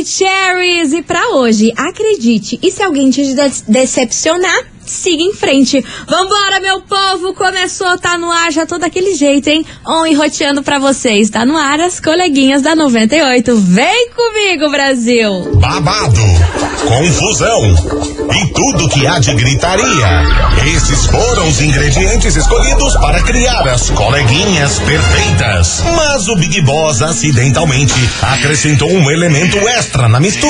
David E pra hoje, acredite, e se alguém te de- decepcionar, siga em frente. Vambora, meu povo! Começou, tá no ar, já tô daquele jeito, hein? On e roteando pra vocês. Tá no ar as coleguinhas da 98. Vem comigo, Brasil! babado, confusão e tudo que há de gritaria. Esses foram os ingredientes escolhidos para criar as coleguinhas perfeitas. Mas o Big Boss acidentalmente acrescentou um elemento extra na mistura: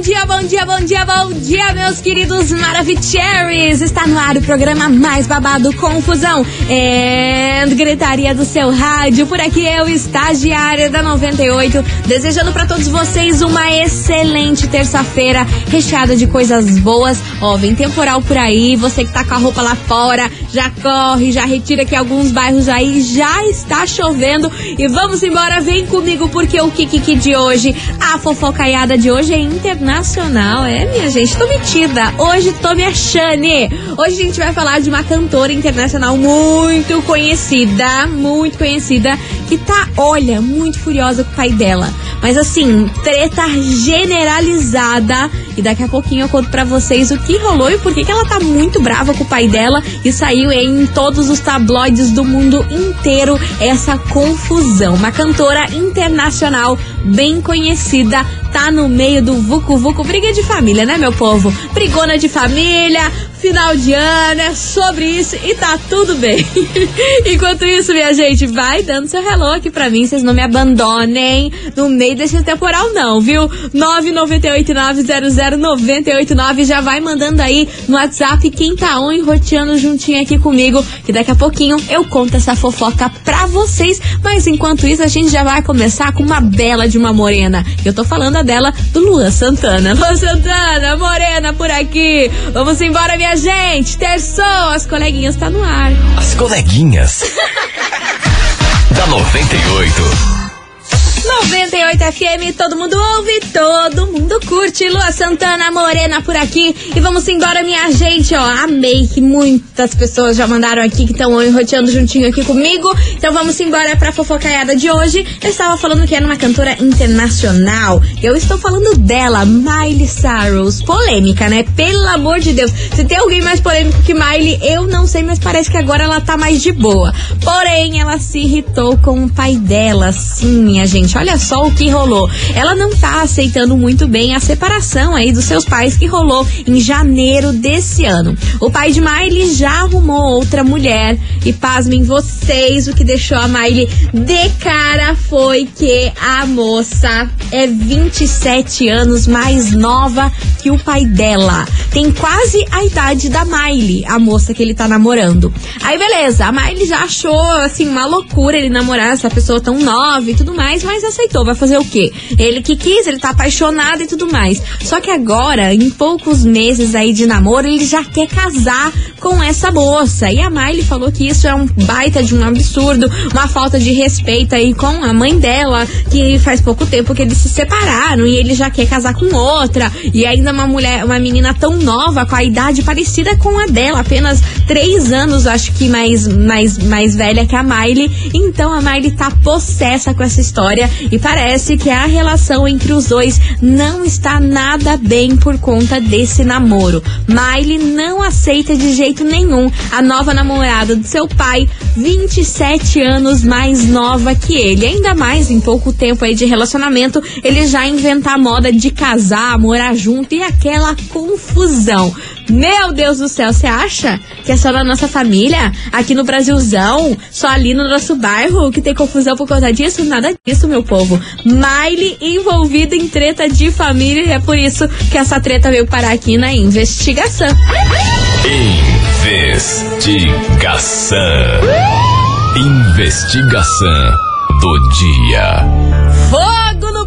Bom dia, bom dia, bom dia, bom dia, meus queridos Maravicheries! Está no ar o programa mais babado Confusão e gritaria do seu rádio. Por aqui eu, estagiária da 98, desejando para todos vocês uma excelente terça-feira, recheada de coisas boas. Ó, vem temporal por aí, você que tá com a roupa lá fora, já corre, já retira que alguns bairros aí já está chovendo. E vamos embora, vem comigo, porque o Kikiki de hoje, a fofocaiada de hoje é internacional. É, minha gente, tô metida. Hoje tô me achando. Hoje a gente vai falar de uma cantora internacional muito conhecida, muito conhecida, que tá, olha, muito furiosa com o pai dela. Mas assim, treta generalizada. E daqui a pouquinho eu conto pra vocês o que rolou e por que ela tá muito brava com o pai dela. E saiu em todos os tabloides do mundo inteiro essa confusão. Uma cantora internacional bem conhecida tá no meio do Vucu Vucu. Briga de família, né, meu povo? Brigona de família, final de ano, é sobre isso e tá tudo bem. Enquanto isso, minha gente, vai dando seu hello aqui pra mim, vocês não me abandonem no meio desse temporal, não, viu? 998900989 já vai mandando aí no WhatsApp quem tá on roteando juntinho aqui comigo, que daqui a pouquinho eu conto essa fofoca pra vocês. Mas enquanto isso, a gente já vai começar com uma bela de uma morena. Eu tô falando a dela do Luan Santana. Luan Santana, morena por aqui. Vamos embora, minha gente. Terçou, as coleguinhas tá no ar. As coleguinhas. da 98. 98 FM, todo mundo ouve, todo mundo curte. Lua Santana, Morena por aqui. E vamos embora, minha gente. Ó, amei que muitas pessoas já mandaram aqui que estão roteando juntinho aqui comigo. Então vamos embora pra fofocaiada de hoje. Eu estava falando que era uma cantora internacional. Eu estou falando dela, Miley Cyrus. Polêmica, né? Pelo amor de Deus. Se tem alguém mais polêmico que Miley, eu não sei, mas parece que agora ela tá mais de boa. Porém, ela se irritou com o pai dela, sim, minha gente. Olha só o que rolou. Ela não tá aceitando muito bem a separação aí dos seus pais que rolou em janeiro desse ano. O pai de Miley já arrumou outra mulher e pasmem vocês, o que deixou a Miley de cara foi que a moça é 27 anos mais nova que o pai dela. Tem quase a idade da Miley, a moça que ele tá namorando. Aí beleza, a Miley já achou assim uma loucura ele namorar essa pessoa tão nova e tudo mais, mas aceitou. Vai fazer o quê? Ele que quis, ele tá apaixonado e tudo mais. Só que agora, em poucos meses aí de namoro, ele já quer casar com essa moça. E a Miley falou que isso é um baita de um absurdo, uma falta de respeito aí com a mãe dela, que faz pouco tempo que eles se separaram e ele já quer casar com outra. E ainda uma mulher, uma menina tão nova, com a idade parecida com a dela, apenas três anos, acho que mais, mais, mais velha que a Miley. Então a Miley tá possessa com essa história e parece que a relação entre os dois não está nada bem por conta desse namoro. Miley não aceita de jeito nenhum a nova namorada do seu pai, 27 anos mais nova que ele. Ainda mais em pouco tempo aí de relacionamento, ele já inventar a moda de casar, morar junto e aquela confusão. Meu Deus do céu, você acha que é só na nossa família, aqui no Brasilzão, só ali no nosso bairro, que tem confusão por conta disso? Nada disso, meu povo. Miley envolvida em treta de família e é por isso que essa treta veio parar aqui na investigação. Investigação. Investigação do dia.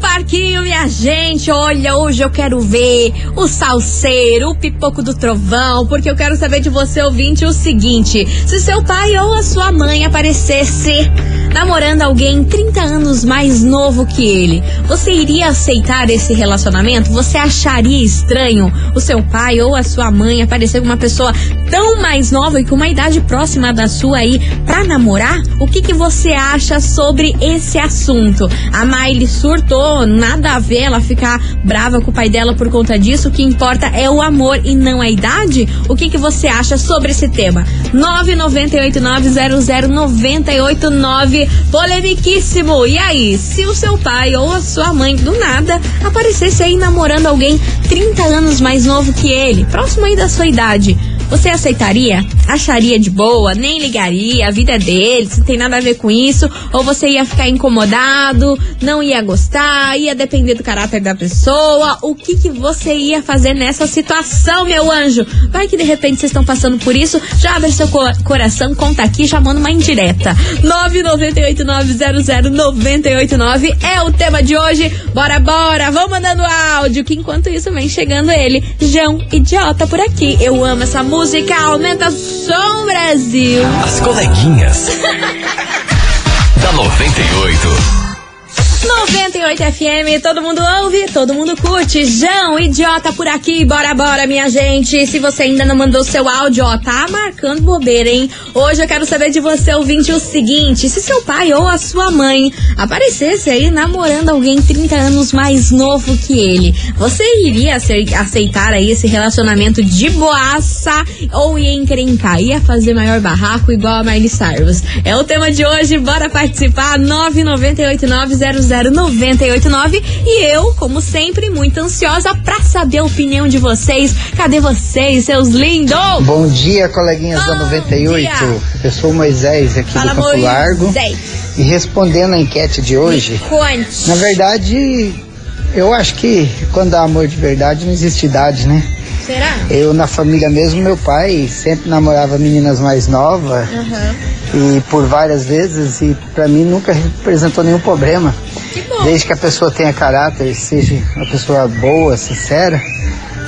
Parquinho, minha gente. Olha, hoje eu quero ver o salseiro, o pipoco do trovão, porque eu quero saber de você, ouvinte, o seguinte: se seu pai ou a sua mãe aparecesse namorando alguém 30 anos mais novo que ele, você iria aceitar esse relacionamento? Você acharia estranho o seu pai ou a sua mãe aparecer com uma pessoa tão mais nova e com uma idade próxima da sua aí pra namorar? O que, que você acha sobre esse assunto? A Miley surtou, nada a ver ela ficar brava com o pai dela por conta disso. O que importa é o amor e não a idade? O que, que você acha sobre esse tema? 998900989 polemiquíssimo. E aí, se o seu pai ou a sua mãe do nada aparecesse aí namorando alguém 30 anos mais novo que ele, próximo aí da sua idade, você aceitaria? Acharia de boa? Nem ligaria? A vida é dele, não tem nada a ver com isso? Ou você ia ficar incomodado? Não ia gostar? Ia depender do caráter da pessoa? O que, que você ia fazer nessa situação, meu anjo? Vai que de repente vocês estão passando por isso? Já abre seu co coração, conta aqui, já manda uma indireta. 998900989 é o tema de hoje. Bora, bora! Vamos mandando áudio, que enquanto isso vem chegando ele, João Idiota por aqui. Eu amo essa música música aumenta som Brasil. As coleguinhas. da 98. 98 FM, todo mundo ouve, todo mundo curte. João, idiota por aqui, bora, bora, minha gente. Se você ainda não mandou seu áudio, ó, tá marcando bobeira, hein? Hoje eu quero saber de você, ouvinte, o seguinte: se seu pai ou a sua mãe aparecesse aí namorando alguém 30 anos mais novo que ele, você iria aceitar aí esse relacionamento de boaça ou ia encrencar? Ia fazer maior barraco igual a Miley Cyrus? É o tema de hoje, bora participar. 99890 989 e eu, como sempre, muito ansiosa pra saber a opinião de vocês. Cadê vocês, seus lindos? Bom dia, coleguinhas Bom da 98. Dia. Eu sou o Moisés aqui Fala, do Campo Moisés. Largo. E respondendo a enquete de hoje, na verdade, eu acho que quando há amor de verdade não existe idade, né? Será? Eu, na família mesmo, meu pai sempre namorava meninas mais novas. Uhum. E por várias vezes, e para mim nunca representou nenhum problema. Desde que a pessoa tenha caráter, seja uma pessoa boa, sincera,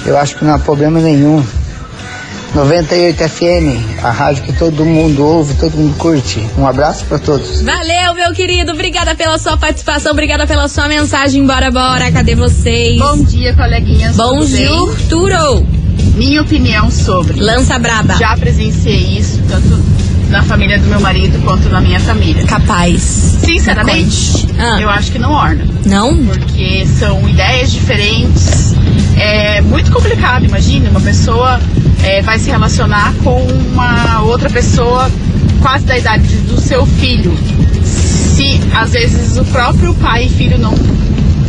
eu acho que não há problema nenhum. 98 FM, a rádio que todo mundo ouve, todo mundo curte. Um abraço para todos. Valeu, meu querido. Obrigada pela sua participação, obrigada pela sua mensagem. Bora, bora. Cadê vocês? Bom dia, coleguinhas. Bonjour, Turo. Minha opinião sobre. Lança braba. Já presenciei isso, tanto na família do meu marido quanto na minha família. Capaz. Sinceramente, ah. eu acho que não orna. Não? Porque são ideias diferentes. É muito complicado, imagine, uma pessoa é, vai se relacionar com uma outra pessoa quase da idade do seu filho. Se às vezes o próprio pai e filho não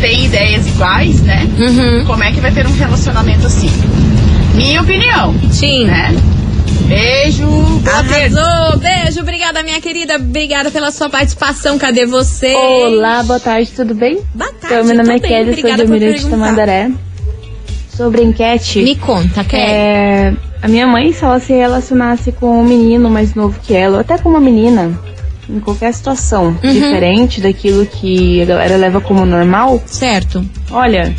têm ideias iguais, né? Uhum. Como é que vai ter um relacionamento assim? Minha opinião. Sim. Né? Beijo. Arrasou. Beijo. Obrigada, minha querida. Obrigada pela sua participação. Cadê você? Olá, boa tarde, tudo bem? Boa tarde. Então, meu nome é Kelly, sou do Mirante Tamandaré. Sobre enquete. Me conta, Kelly. É, a minha mãe, se ela se relacionasse com um menino mais novo que ela, ou até com uma menina, em qualquer situação uhum. diferente daquilo que a galera leva como normal. Certo. Olha,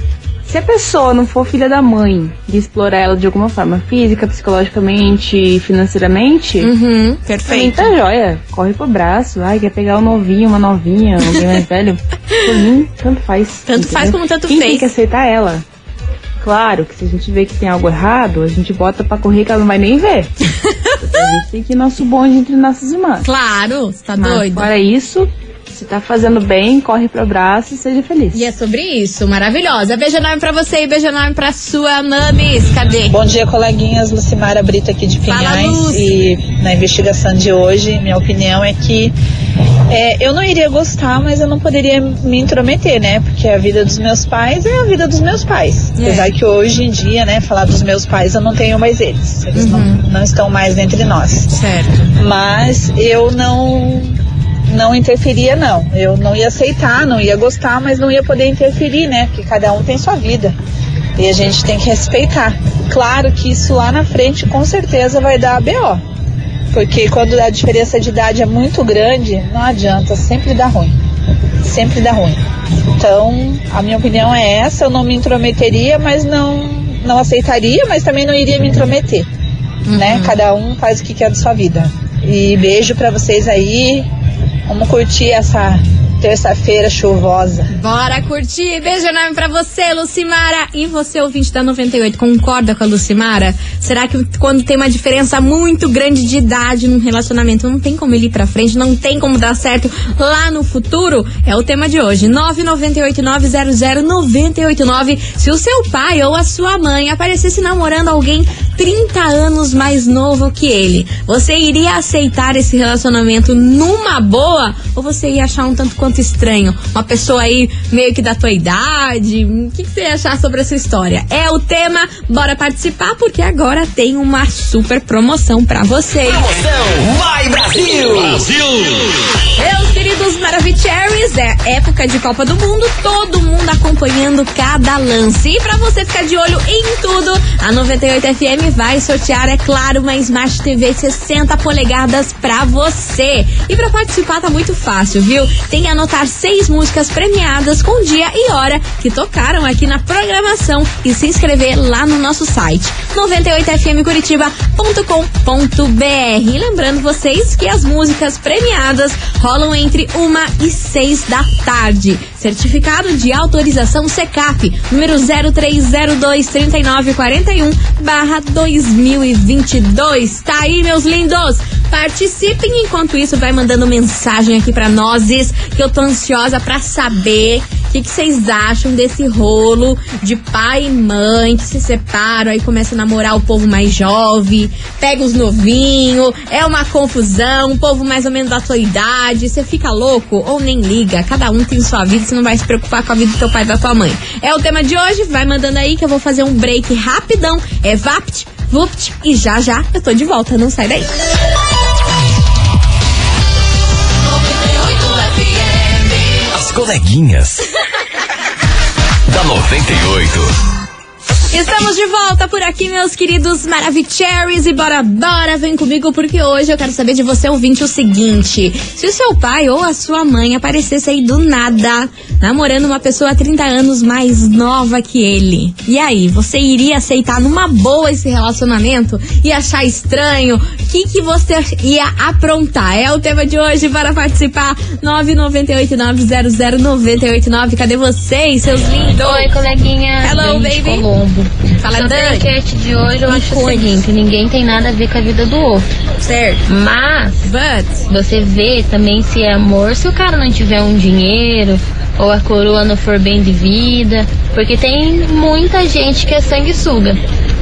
se a pessoa não for filha da mãe de explorar ela de alguma forma, física, psicologicamente, financeiramente, uhum, perfeito. tá joia. Corre pro braço. Ai, quer pegar um novinho, uma novinha, alguém mais velho. Por mim, tanto faz. Tanto entendeu? faz como tanto Quem fez. tem que aceitar ela. Claro que se a gente vê que tem algo errado, a gente bota pra correr que ela não vai nem ver. a gente tem que ir nosso bonde entre nossas irmãs. Claro, você tá Mas, doido. Fora isso, se tá fazendo bem, corre pro abraço e seja feliz. E é sobre isso, maravilhosa. Beijo enorme pra você e beijo enorme pra sua mamis. Cadê? Bom dia, coleguinhas. Lucimara Brito aqui de Pinhais. e na investigação de hoje, minha opinião é que é, eu não iria gostar, mas eu não poderia me intrometer, né? Porque a vida dos meus pais é a vida dos meus pais. É. Apesar que hoje em dia, né, falar dos meus pais, eu não tenho mais eles. Eles uhum. não, não estão mais entre nós. Certo. Mas eu não não interferia, não. Eu não ia aceitar, não ia gostar, mas não ia poder interferir, né? Porque cada um tem sua vida. E a gente tem que respeitar. Claro que isso lá na frente com certeza vai dar BO. Porque quando a diferença de idade é muito grande, não adianta, sempre dá ruim. sempre dá ruim. Então, a minha opinião é essa, eu não me intrometeria, mas não, não aceitaria, mas também não iria me intrometer. Uhum. Né? Cada um faz o que quer da sua vida. E beijo para vocês aí. Vamos curtir essa terça-feira chuvosa. Bora curtir. Beijo enorme pra você, Lucimara. E você, ouvinte da 98, concorda com a Lucimara? Será que quando tem uma diferença muito grande de idade num relacionamento, não tem como ele ir pra frente, não tem como dar certo lá no futuro? É o tema de hoje. 998-900-989. Se o seu pai ou a sua mãe aparecesse namorando alguém 30 anos mais novo que ele, você iria aceitar esse relacionamento numa boa? Ou você ia achar um tanto quanto estranho. Uma pessoa aí meio que da tua idade. O que, que você ia achar sobre essa história? É o tema. Bora participar porque agora tem uma super promoção para vocês. Promoção Vai Brasil! Brasil! Meus queridos Maravicheries, é época de Copa do Mundo, todo mundo acompanhando cada lance. E para você ficar de olho em tudo, a 98 FM vai sortear, é claro, uma Smart TV 60 polegadas para você. E para participar tá muito fácil, viu? Tem a anotar seis músicas premiadas com dia e hora que tocaram aqui na programação e se inscrever lá no nosso site 98fmcuritiba.com.br. Lembrando vocês que as músicas premiadas rolam entre uma e seis da tarde. Certificado de autorização CECAP, número 03023941 barra 2022. Tá aí, meus lindos! Participem enquanto isso, vai mandando mensagem aqui para nós, que eu tô ansiosa para saber o que, vocês acham desse rolo de pai e mãe que se separam, aí começa a namorar o povo mais jovem, pega os novinhos, é uma confusão, um povo mais ou menos da sua idade, você fica louco ou nem liga, cada um tem sua vida, você não vai se preocupar com a vida do teu pai e da tua mãe. É o tema de hoje, vai mandando aí que eu vou fazer um break rapidão, é VAPT, VUPT e já já eu tô de volta, não sai daí. coleguinhas. Da 98. Estamos de volta por aqui, meus queridos Maravicheries. E bora, bora, vem comigo, porque hoje eu quero saber de você, ouvinte, o seguinte: se o seu pai ou a sua mãe aparecesse aí do nada, namorando uma pessoa há 30 anos mais nova que ele, e aí, você iria aceitar numa boa esse relacionamento e achar estranho? O que, que você ia aprontar? É o tema de hoje, para participar. 998900989. Cadê vocês, seus lindos? Oi, coleguinha. Hello, baby. Colombo. Fala, Sobre a enquete de hoje, eu acho o seguinte, ninguém tem nada a ver com a vida do outro. Certo. Mas, But. você vê também se é amor, se o cara não tiver um dinheiro, ou a coroa não for bem de vida, porque tem muita gente que é sanguessuga.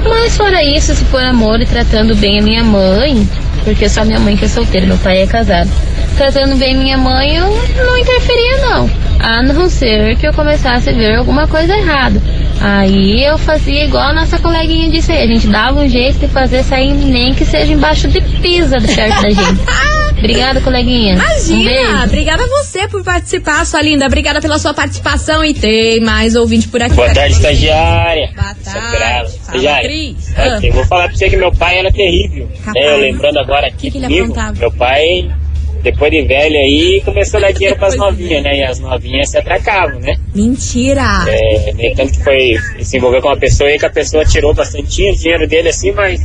Mas fora isso, se for amor e tratando bem a minha mãe, porque só minha mãe que é solteira, meu pai é casado. Tratando bem minha mãe, eu não interferia não. A não ser que eu começasse a ver alguma coisa errada. Aí eu fazia igual a nossa coleguinha disse aí, a gente dava um jeito de fazer sair nem que seja embaixo de pisa perto da gente. Obrigada, coleguinha. Imagina! Um obrigada a você por participar, sua linda. Obrigada pela sua participação e tem mais ouvinte por aqui. Boa tarde, estagiária. Boa tarde. Estagiária. Cris. Ah. vou falar pra você que meu pai era terrível. É, eu lembrando agora aqui que que comigo, meu pai depois de velho aí, começou a dar dinheiro pras novinhas, né? E as novinhas se atracavam, né? Mentira! É, nem tanto que foi se envolver com uma pessoa aí que a pessoa tirou bastante dinheiro dele assim, mas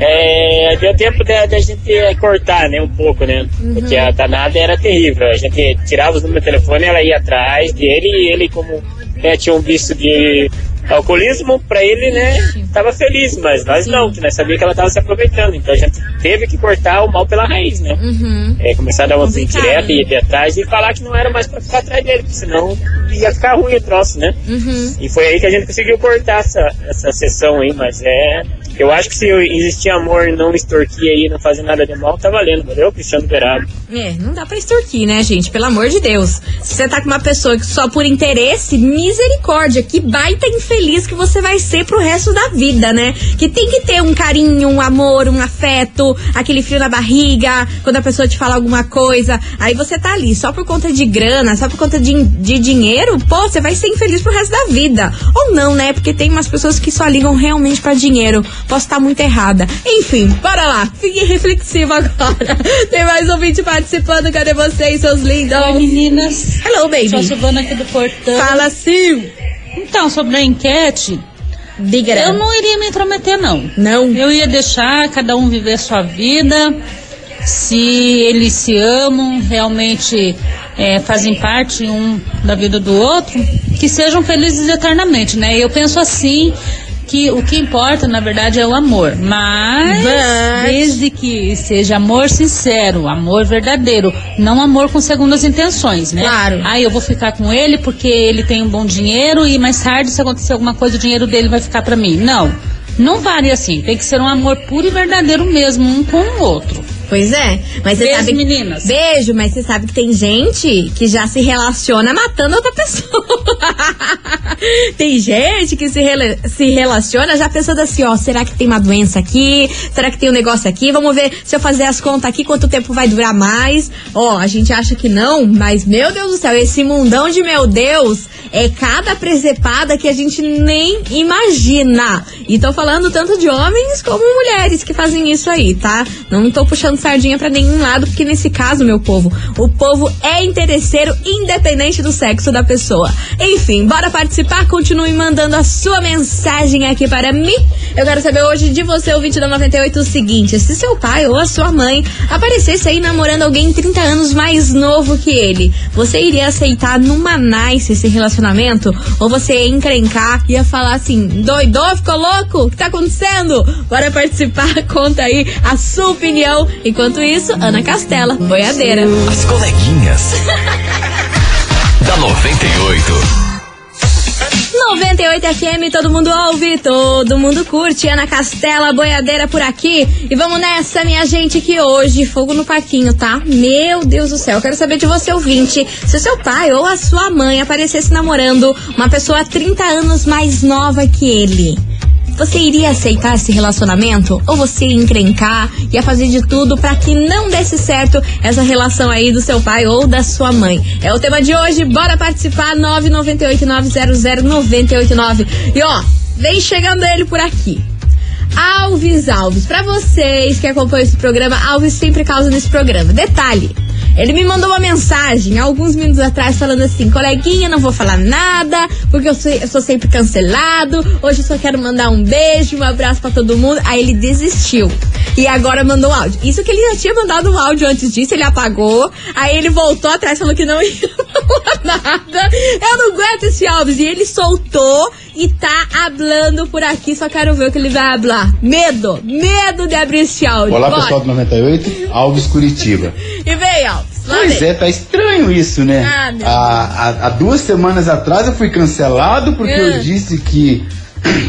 é, deu tempo da, da gente cortar, né, um pouco, né? Uhum. Porque a danada era terrível. A gente tirava os números do telefone, ela ia atrás dele e ele, como né, tinha um vício de alcoolismo, para ele, né, tava feliz, mas nós não, que nós sabíamos que ela tava se aproveitando. Então a gente teve que cortar o mal pela raiz, né? Uhum. É, começar a dar uma direta e ir atrás e falar que não era mais para ficar atrás dele, porque senão ia ficar ruim o troço, né? Uhum. E foi aí que a gente conseguiu cortar essa, essa sessão aí, mas é eu acho que se existir amor e não extorquir aí, não fazer nada de mal, tá valendo, valeu, Cristiano Berado. É, não dá pra extorquir, né, gente? Pelo amor de Deus. Se você tá com uma pessoa que só por interesse, misericórdia, que baita inferno feliz que você vai ser pro resto da vida, né? Que tem que ter um carinho, um amor, um afeto, aquele frio na barriga, quando a pessoa te fala alguma coisa. Aí você tá ali só por conta de grana, só por conta de, de dinheiro, pô, você vai ser infeliz pro resto da vida. Ou não, né? Porque tem umas pessoas que só ligam realmente para dinheiro. Posso estar muito errada. Enfim, bora lá. Fique reflexivo agora. Tem mais um vídeo participando. Cadê vocês, seus lindos? Oi, meninas. Hello, baby. Sou a aqui do Portão. Fala sim. Então, sobre a enquete, Diga. eu não iria me intrometer, não. Não. Eu ia deixar cada um viver sua vida. Se eles se amam, realmente é, fazem parte um da vida do outro, que sejam felizes eternamente, né? Eu penso assim que o que importa, na verdade, é o amor. Mas But- desde que seja amor sincero, amor verdadeiro, não amor com segundas intenções, né? Claro. Ah, eu vou ficar com ele porque ele tem um bom dinheiro e mais tarde, se acontecer alguma coisa, o dinheiro dele vai ficar pra mim. Não. Não vale assim. Tem que ser um amor puro e verdadeiro mesmo, um com o outro. Pois é, mas você Beijo, sabe. meninas. Beijo, mas você sabe que tem gente que já se relaciona matando outra pessoa. tem gente que se, rela- se relaciona já pensando assim, ó, será que tem uma doença aqui? Será que tem um negócio aqui? Vamos ver se eu fazer as contas aqui, quanto tempo vai durar mais? Ó, a gente acha que não, mas meu Deus do céu, esse mundão de meu Deus é cada presepada que a gente nem imagina. E tô falando tanto de homens como mulheres que fazem isso aí, tá? Não tô puxando sardinha pra nenhum lado, porque nesse caso, meu povo, o povo é interesseiro independente do sexo da pessoa. Enfim, bora participar, continue mandando a sua mensagem aqui para mim. Eu quero saber hoje de você, ouvinte da 98, o seguinte: se seu pai ou a sua mãe aparecesse aí namorando alguém 30 anos mais novo que ele, você iria aceitar numa nice esse relacionamento? Ou você ia encrencar e ia falar assim: doidou, ficou louco? O que tá acontecendo? Bora participar, conta aí a sua opinião. Enquanto isso, Ana Castela, boiadeira. As coleguinhas. da 98. 98 FM, todo mundo ouve, todo mundo curte. Ana Castela, boiadeira por aqui. E vamos nessa, minha gente, que hoje, fogo no parquinho, tá? Meu Deus do céu, quero saber de você, ouvinte, se o seu pai ou a sua mãe aparecesse namorando uma pessoa 30 anos mais nova que ele. Você iria aceitar esse relacionamento? Ou você ia encrencar, ia fazer de tudo pra que não desse certo essa relação aí do seu pai ou da sua mãe? É o tema de hoje, bora participar, 998-900-989. E ó, vem chegando ele por aqui. Alves Alves, pra vocês que acompanham esse programa, Alves sempre causa nesse programa. Detalhe, ele me mandou uma mensagem alguns minutos atrás falando assim: coleguinha, não vou falar nada, porque eu sou, eu sou sempre cancelado. Hoje eu só quero mandar um beijo, um abraço pra todo mundo. Aí ele desistiu. E agora mandou um áudio. Isso que ele já tinha mandado um áudio antes disso, ele apagou. Aí ele voltou atrás falou que não ia falar nada. Eu não aguento esse Alves. E ele soltou e tá hablando por aqui. Só quero ver o que ele vai hablar. Medo, medo de abrir esse áudio. Olá, Bora. pessoal do 98, Alves Curitiba. E vem, Alves. Lá Pois vem. é, tá estranho isso, né? Ah, meu há, há- duas semanas atrás eu fui cancelado porque Ah. eu disse que,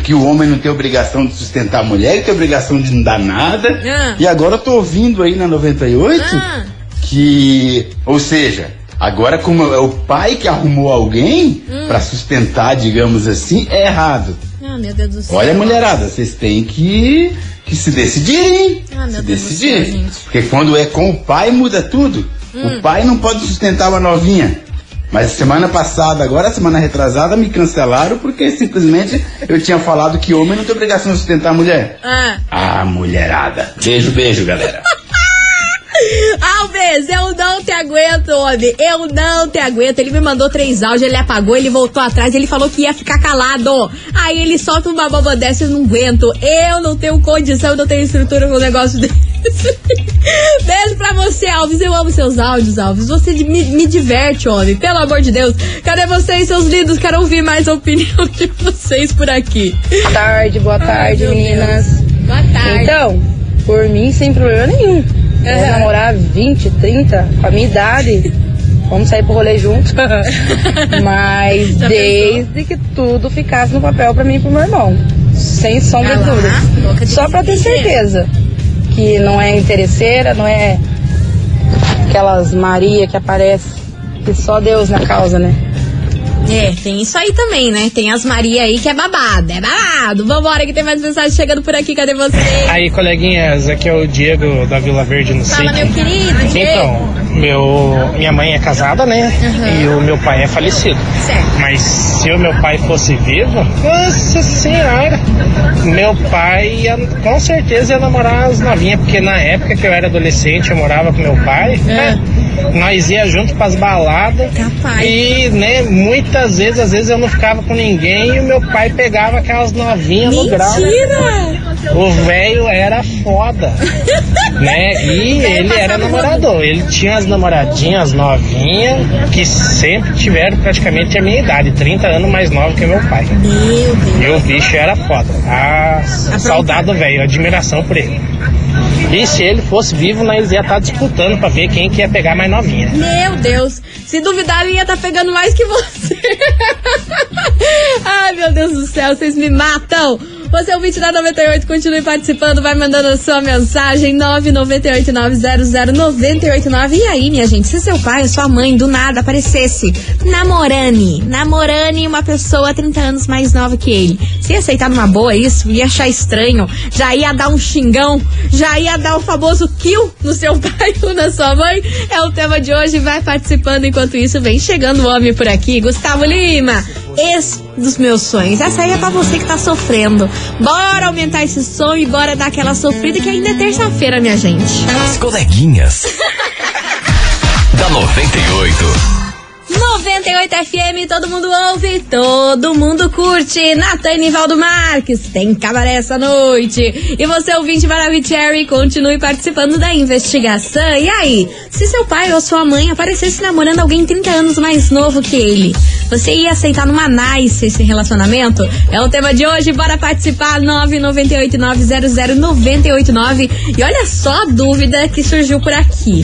que o homem não tem obrigação de sustentar a mulher, que tem obrigação de não dar nada. Ah. E agora eu tô ouvindo aí na 98 Ah. que, ou seja, agora como é o pai que arrumou alguém Hum. pra sustentar, digamos assim, é errado. Ah, meu Deus do céu. Olha, mulherada, vocês têm que, que se decidirem. Ah, se Deus do decidir. céu, gente. Porque quando é com o pai, muda tudo. Hum. O pai não pode sustentar uma novinha. Mas semana passada, agora semana retrasada, me cancelaram porque simplesmente eu tinha falado que homem não tem obrigação de sustentar a mulher. Ah. Ah, mulherada. Beijo, beijo, galera. Alves, eu não te aguento, homem. Eu não te aguento. Ele me mandou três áudios, ele apagou, ele voltou atrás, ele falou que ia ficar calado. Aí ele solta uma boba dessa, eu não aguento. Eu não tenho condição, eu não tenho estrutura com um negócio desse. Beijo pra você, Alves. Eu amo seus áudios, Alves. Você me, me diverte, homem. Pelo amor de Deus. Cadê vocês, seus lindos? Quero ouvir mais a opinião de vocês por aqui. Boa tarde, boa tarde, meu meninas. Boa tarde. Então, por mim, sem problema nenhum. Vou Aham. namorar 20, 30, com a minha idade. Vamos sair pro rolê junto. Mas desde que tudo ficasse no papel pra mim e pro meu irmão. Sem sombra de lá, dúvida. Só pra ter certeza. Que não é interesseira, não é aquelas Maria que aparece. Que só Deus na causa, né? É, tem isso aí também, né? Tem as Maria aí que é babado, é babado. Vambora que tem mais mensagem chegando por aqui, cadê você? Aí, coleguinhas, aqui é o Diego da Vila Verde no Fala, meu querido, Diego. Então, meu, minha mãe é casada, né? Uhum. E o meu pai é falecido. Certo. Mas se o meu pai fosse vivo, nossa senhora, meu pai ia, com certeza ia namorar as novinhas, porque na época que eu era adolescente, eu morava com meu pai, né? Nós ia junto pras baladas. E, né, muitas vezes, às vezes eu não ficava com ninguém e o meu pai pegava aquelas novinhas no grau. Mentira! O velho era foda, né? E ele era namorador. Ele tinha as namoradinhas novinhas que sempre tiveram praticamente a minha idade, 30 anos mais nova que meu pai. Meu Deus. E o bicho era foda. Ah, saudade do velho, admiração por ele. E se ele fosse vivo, nós ia estar disputando pra ver quem que ia pegar mais novinha. Meu Deus, se duvidar, ele ia estar pegando mais que você. Ai, meu Deus do céu, vocês me matam. Você é o 20 da 98, continue participando, vai mandando a sua mensagem 998900989. E aí, minha gente, se seu pai ou sua mãe do nada aparecesse namorane, namorane uma pessoa 30 anos mais nova que ele, se ia aceitar numa boa isso, ia achar estranho, já ia dar um xingão, já ia dar o famoso kill no seu pai ou na sua mãe? É o tema de hoje, vai participando enquanto isso vem chegando o homem por aqui, Gustavo Lima, ex dos meus sonhos. Essa aí é pra você que tá sofrendo. Bora aumentar esse som e bora dar aquela sofrida que ainda é terça-feira, minha gente. As coleguinhas. da 98. 98 FM, todo mundo ouve, todo mundo curte. Natan Nivaldo Marques, tem cabaré essa noite. E você, ouvinte Maravicherry, continue participando da investigação. E aí, se seu pai ou sua mãe aparecesse namorando alguém 30 anos mais novo que ele, você ia aceitar numa nice esse relacionamento? É o tema de hoje, bora participar, 998900989. E olha só a dúvida que surgiu por aqui.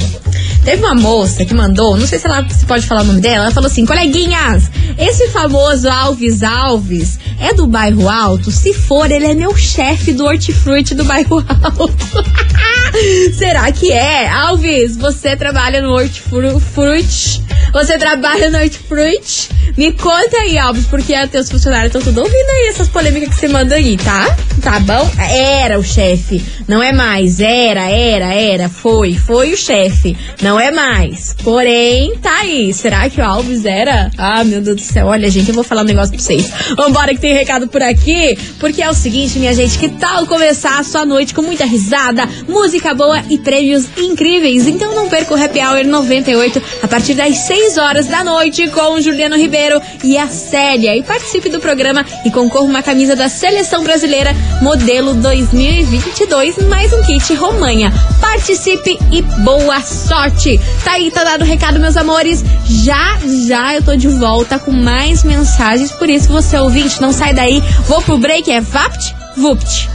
Teve uma moça que mandou, não sei se ela se pode falar o nome dela, ela falou assim: coleguinhas, esse famoso Alves Alves é do bairro Alto? Se for, ele é meu chefe do hortifruti do bairro Alto. Será que é? Alves, você trabalha no hortifruti? Você trabalha no hortifruti? Me conta aí, Alves, porque teus funcionários estão tudo ouvindo aí essas polêmicas que você manda aí, tá? Tá bom? Era o chefe, não é mais. Era, era, era, foi, foi o chefe, não é mais. Porém, tá aí. Será que o Alves era? Ah, meu Deus do céu. Olha, gente, eu vou falar um negócio pra vocês. Vambora que tem recado por aqui, porque é o seguinte, minha gente, que tal começar a sua noite com muita risada, música boa e prêmios incríveis? Então não perca o Happy Hour 98 a partir das 6 horas da noite com o Juliano Ribeiro e a Célia. E participe do programa e concorra uma camisa da Seleção Brasileira modelo 2022, mais um kit Romanha. Participe e boa sorte! Tá aí, tá dado o recado, meus amores. Já, já eu tô de volta com mais mensagens, por isso você ouvinte, não sai daí. Vou pro break, é Vapt, Vupt.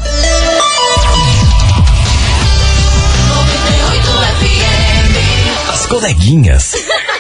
As coleguinhas.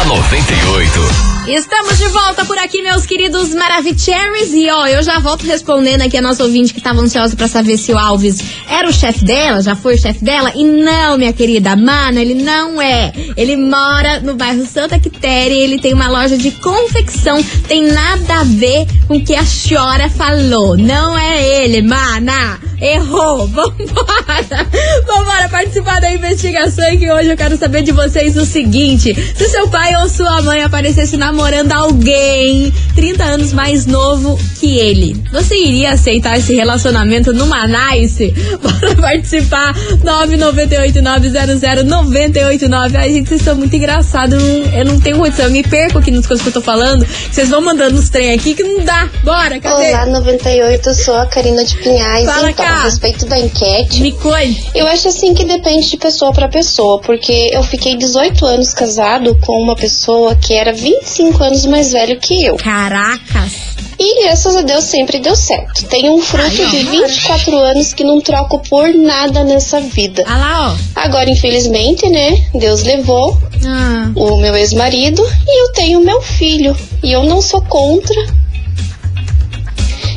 da 98. Estamos de volta por aqui, meus queridos Maravicheries. E ó, eu já volto respondendo aqui a nossa ouvinte que tava ansiosa pra saber se o Alves era o chefe dela, já foi o chefe dela. E não, minha querida, mano, ele não é. Ele mora no bairro Santa Quitéria ele tem uma loja de confecção. Tem nada a ver com o que a senhora falou. Não é ele, mana. Errou. Vambora. Vambora participar da investigação que hoje eu quero saber de vocês o seguinte: se seu pai ou sua mãe aparecesse namorando alguém 30 anos mais novo que ele, você iria aceitar esse relacionamento numa nice? Bora participar 998900989. Ai, gente, vocês são muito engraçados. Eu não, tenho condição. Eu me perco aqui nas coisas que eu tô falando. Vocês vão mandando os trem aqui que não dá. Bora, cadê? Olá, 98, eu sou a Karina de Pinhais. Fala, então. A respeito da enquete. Me conte. Eu acho assim que depende de pessoa pra pessoa, porque eu fiquei 18 anos casado com uma pessoa que era 25 anos mais velho que eu. Caracas! E graças a Deus sempre deu certo. Tenho um fruto de amor. 24 anos que não troco por nada nessa vida. Ah lá, ó. Agora, infelizmente, né? Deus levou Ah. o meu ex-marido e eu tenho meu filho. E eu não sou contra.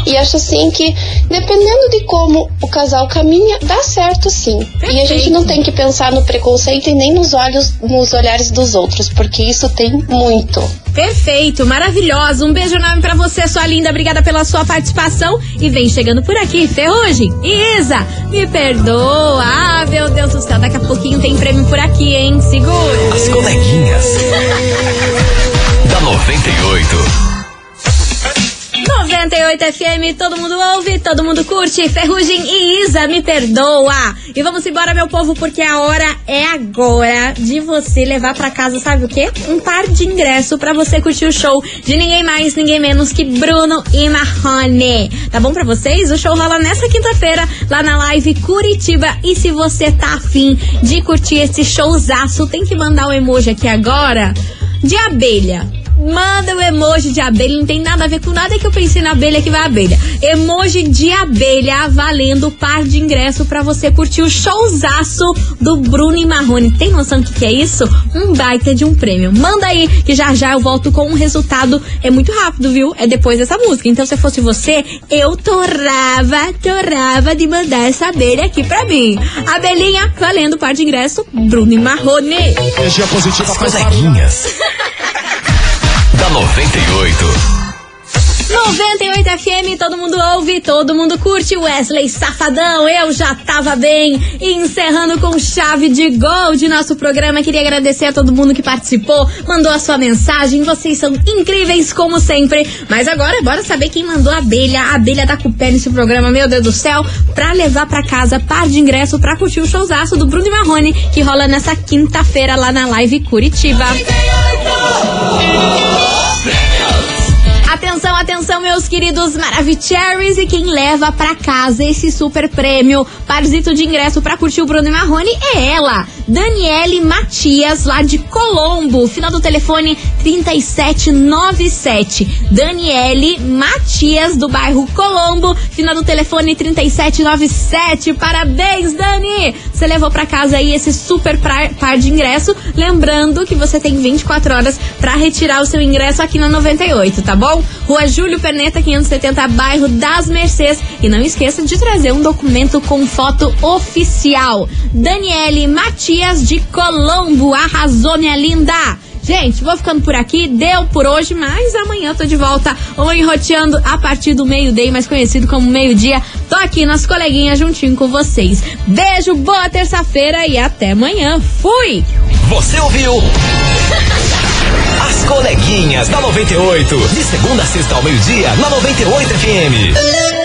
E acho assim que, dependendo de como o casal caminha, dá certo sim. E a gente não tem que pensar no preconceito e nem nos olhos, nos olhares dos outros, porque isso tem muito. Perfeito, maravilhosa. Um beijo enorme pra você, sua linda. Obrigada pela sua participação. E vem chegando por aqui, Ferrugem e Isa. Me perdoa. Ah, meu Deus do céu. Daqui a pouquinho tem prêmio por aqui, hein? Segura. As coleguinhas. da 98. 98 FM, todo mundo ouve, todo mundo curte. Ferrugem e Isa, me perdoa. E vamos embora, meu povo, porque a hora é agora de você levar pra casa, sabe o quê? Um par de ingresso pra você curtir o show de ninguém mais, ninguém menos que Bruno e Marrone. Tá bom pra vocês? O show rola nessa quinta-feira, lá na live Curitiba. E se você tá afim de curtir esse showzaço, tem que mandar o um emoji aqui agora de abelha Manda o emoji de abelha, não tem nada a ver com nada que eu pensei na abelha que vai abelha. Emoji de abelha valendo par de ingresso para você curtir o showzaço do Bruno e Marrone. Tem noção do que, que é isso? Um baita de um prêmio. Manda aí que já já eu volto com um resultado. É muito rápido, viu? É depois dessa música. Então, se fosse você, eu torrava, torrava de mandar essa abelha aqui pra mim. Abelhinha valendo par de ingresso, Bruno e Marrone. Energia positiva As coleguinhas. da 98. 98 FM, todo mundo ouve, todo mundo curte. Wesley Safadão, eu já tava bem. E encerrando com chave de gol de nosso programa, queria agradecer a todo mundo que participou, mandou a sua mensagem. Vocês são incríveis, como sempre. Mas agora, bora saber quem mandou a abelha, a abelha da Cupé nesse programa, meu Deus do céu, pra levar pra casa par de ingresso pra curtir o showzaço do Bruno e Marrone, que rola nessa quinta-feira lá na Live Curitiba. Atenção, atenção, meus queridos Maravicheries e quem leva para casa esse super prêmio, parzito de ingresso para curtir o Bruno e Marrone é ela, Daniele Matias, lá de Colombo. Final do telefone 3797. Daniele Matias, do bairro Colombo. Final do telefone 3797. Parabéns, Dani! Você levou para casa aí esse super par de ingresso. Lembrando que você tem 24 horas para retirar o seu ingresso aqui na 98, tá bom? Rua Júlio Perneta, 570, bairro das Mercês. E não esqueça de trazer um documento com foto oficial. Daniele Matias de Colombo. Arrasou, minha linda! Gente, vou ficando por aqui, deu por hoje, mas amanhã eu tô de volta, ou enroteando a partir do meio-dia, mais conhecido como meio-dia. Tô aqui nas coleguinhas juntinho com vocês. Beijo, boa terça-feira e até amanhã. Fui! Você ouviu? As coleguinhas da 98. De segunda a sexta ao meio-dia, na 98 FM.